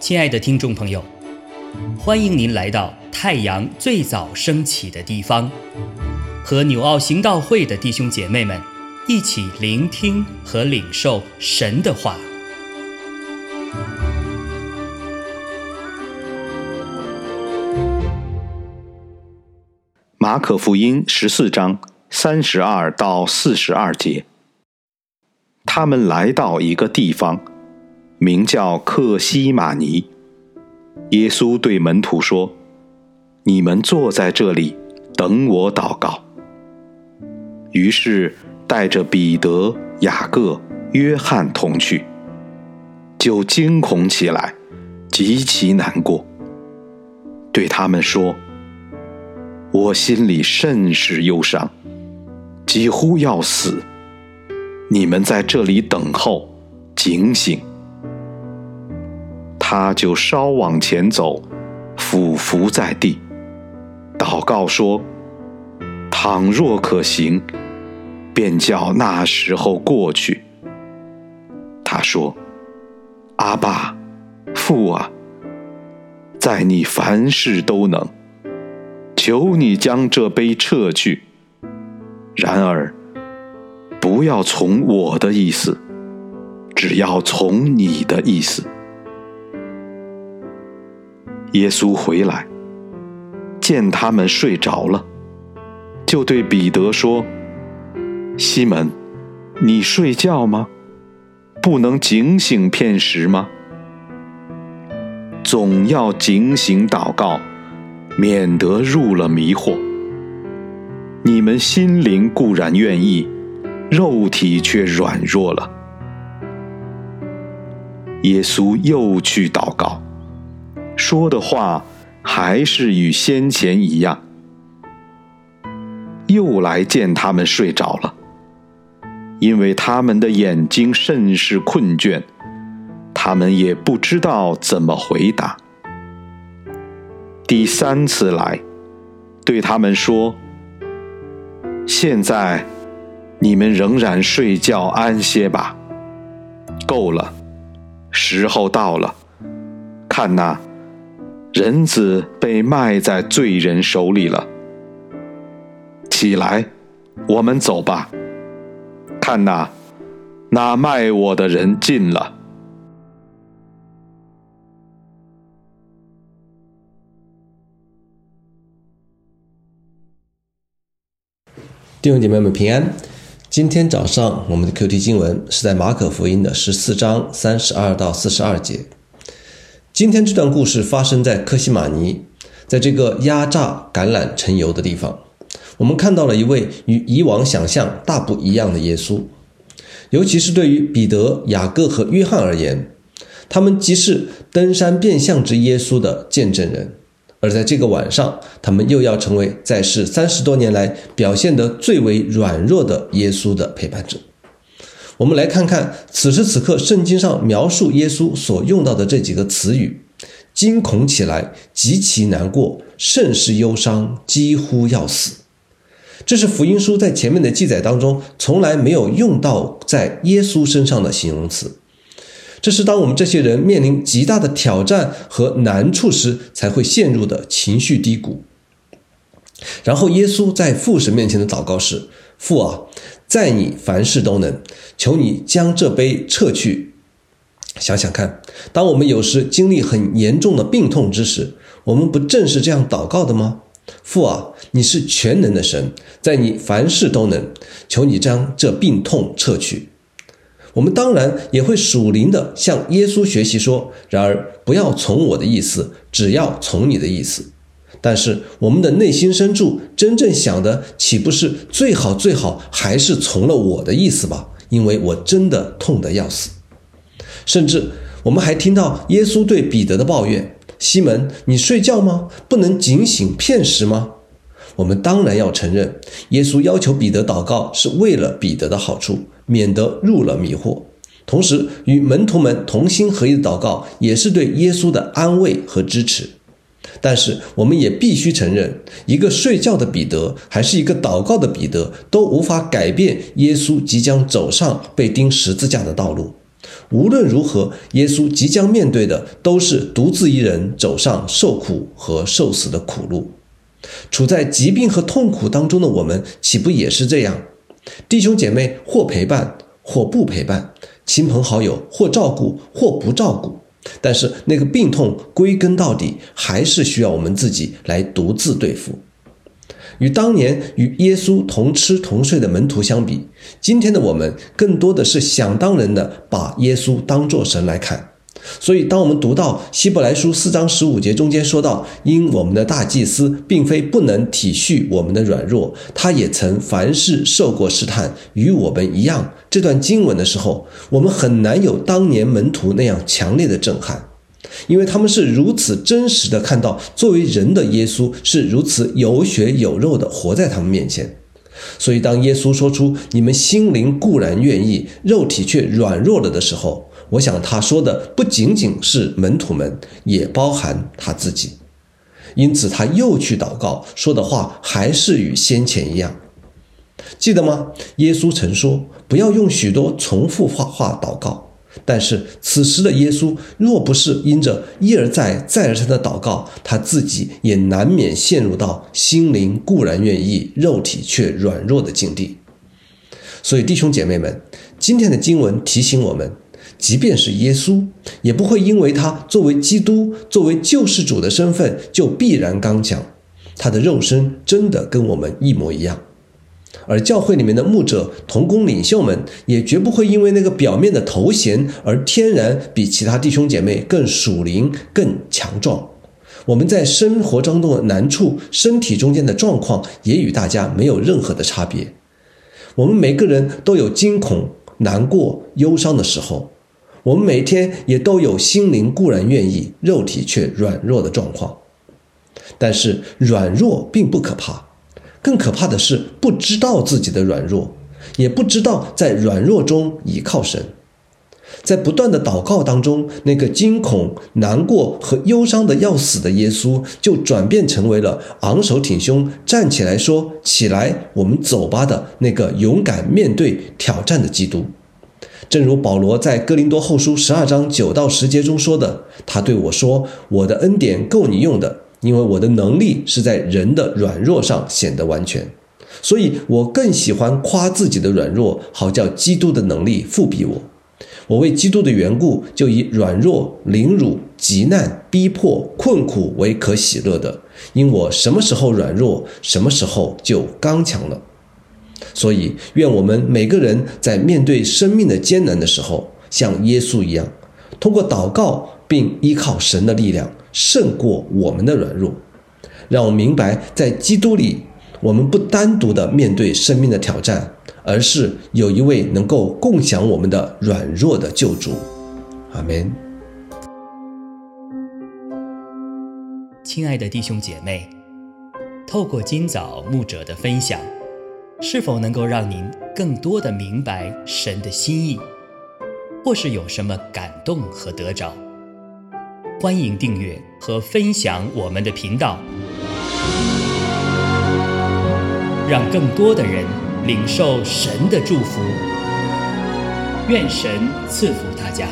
亲爱的听众朋友，欢迎您来到太阳最早升起的地方，和纽奥行道会的弟兄姐妹们一起聆听和领受神的话。马可福音十四章三十二到四十二节，他们来到一个地方。名叫克西马尼。耶稣对门徒说：“你们坐在这里，等我祷告。”于是带着彼得、雅各、约翰同去，就惊恐起来，极其难过，对他们说：“我心里甚是忧伤，几乎要死。你们在这里等候，警醒。”他就稍往前走，俯伏在地，祷告说：“倘若可行，便叫那时候过去。”他说：“阿爸，父啊，在你凡事都能，求你将这杯撤去。然而，不要从我的意思，只要从你的意思。”耶稣回来，见他们睡着了，就对彼得说：“西门，你睡觉吗？不能警醒片时吗？总要警醒祷告，免得入了迷惑。你们心灵固然愿意，肉体却软弱了。”耶稣又去祷告。说的话还是与先前一样，又来见他们睡着了，因为他们的眼睛甚是困倦，他们也不知道怎么回答。第三次来，对他们说：“现在你们仍然睡觉安歇吧，够了，时候到了，看那。”人子被卖在罪人手里了。起来，我们走吧。看那，那卖我的人进了。弟兄姐妹们平安。今天早上我们的 Q T 经文是在马可福音的十四章三十二到四十二节。今天这段故事发生在科西玛尼，在这个压榨橄榄成油的地方，我们看到了一位与以往想象大不一样的耶稣。尤其是对于彼得、雅各和约翰而言，他们即是登山变相之耶稣的见证人，而在这个晚上，他们又要成为在世三十多年来表现得最为软弱的耶稣的陪伴者。我们来看看此时此刻圣经上描述耶稣所用到的这几个词语：惊恐起来，极其难过，甚是忧伤，几乎要死。这是福音书在前面的记载当中从来没有用到在耶稣身上的形容词。这是当我们这些人面临极大的挑战和难处时才会陷入的情绪低谷。然后耶稣在父神面前的祷告是：“父啊。”在你凡事都能，求你将这杯撤去。想想看，当我们有时经历很严重的病痛之时，我们不正是这样祷告的吗？父啊，你是全能的神，在你凡事都能，求你将这病痛撤去。我们当然也会属灵的向耶稣学习说：然而不要从我的意思，只要从你的意思。但是我们的内心深处真正想的，岂不是最好最好还是从了我的意思吧？因为我真的痛得要死。甚至我们还听到耶稣对彼得的抱怨：“西门，你睡觉吗？不能警醒片时吗？”我们当然要承认，耶稣要求彼得祷告是为了彼得的好处，免得入了迷惑。同时，与门徒们同心合意的祷告，也是对耶稣的安慰和支持。但是我们也必须承认，一个睡觉的彼得，还是一个祷告的彼得，都无法改变耶稣即将走上被钉十字架的道路。无论如何，耶稣即将面对的都是独自一人走上受苦和受死的苦路。处在疾病和痛苦当中的我们，岂不也是这样？弟兄姐妹或陪伴，或不陪伴；亲朋好友或照顾，或不照顾。但是那个病痛归根到底还是需要我们自己来独自对付。与当年与耶稣同吃同睡的门徒相比，今天的我们更多的是想当然的把耶稣当作神来看。所以，当我们读到希伯来书四章十五节中间说到，因我们的大祭司并非不能体恤我们的软弱，他也曾凡事受过试探，与我们一样。这段经文的时候，我们很难有当年门徒那样强烈的震撼，因为他们是如此真实的看到作为人的耶稣是如此有血有肉的活在他们面前。所以，当耶稣说出“你们心灵固然愿意，肉体却软弱了”的时候，我想他说的不仅仅是门徒们，也包含他自己。因此，他又去祷告，说的话还是与先前一样。记得吗？耶稣曾说：“不要用许多重复话话祷告。”但是此时的耶稣，若不是因着一而再、再而三的祷告，他自己也难免陷入到心灵固然愿意，肉体却软弱的境地。所以，弟兄姐妹们，今天的经文提醒我们，即便是耶稣，也不会因为他作为基督、作为救世主的身份就必然刚强。他的肉身真的跟我们一模一样。而教会里面的牧者、同工领袖们，也绝不会因为那个表面的头衔而天然比其他弟兄姐妹更属灵、更强壮。我们在生活当中的难处、身体中间的状况，也与大家没有任何的差别。我们每个人都有惊恐、难过、忧伤的时候，我们每天也都有心灵固然愿意，肉体却软弱的状况。但是软弱并不可怕。更可怕的是，不知道自己的软弱，也不知道在软弱中倚靠神，在不断的祷告当中，那个惊恐、难过和忧伤的要死的耶稣，就转变成为了昂首挺胸站起来说：“起来，我们走吧”的那个勇敢面对挑战的基督。正如保罗在哥林多后书十二章九到十节中说的：“他对我说，我的恩典够你用的。”因为我的能力是在人的软弱上显得完全，所以我更喜欢夸自己的软弱，好叫基督的能力复庇我。我为基督的缘故，就以软弱、凌辱、极难、逼迫、困苦为可喜乐的，因我什么时候软弱，什么时候就刚强了。所以，愿我们每个人在面对生命的艰难的时候，像耶稣一样，通过祷告并依靠神的力量。胜过我们的软弱，让我明白，在基督里，我们不单独的面对生命的挑战，而是有一位能够共享我们的软弱的救主。阿门。亲爱的弟兄姐妹，透过今早牧者的分享，是否能够让您更多的明白神的心意，或是有什么感动和得着？欢迎订阅和分享我们的频道，让更多的人领受神的祝福。愿神赐福大家。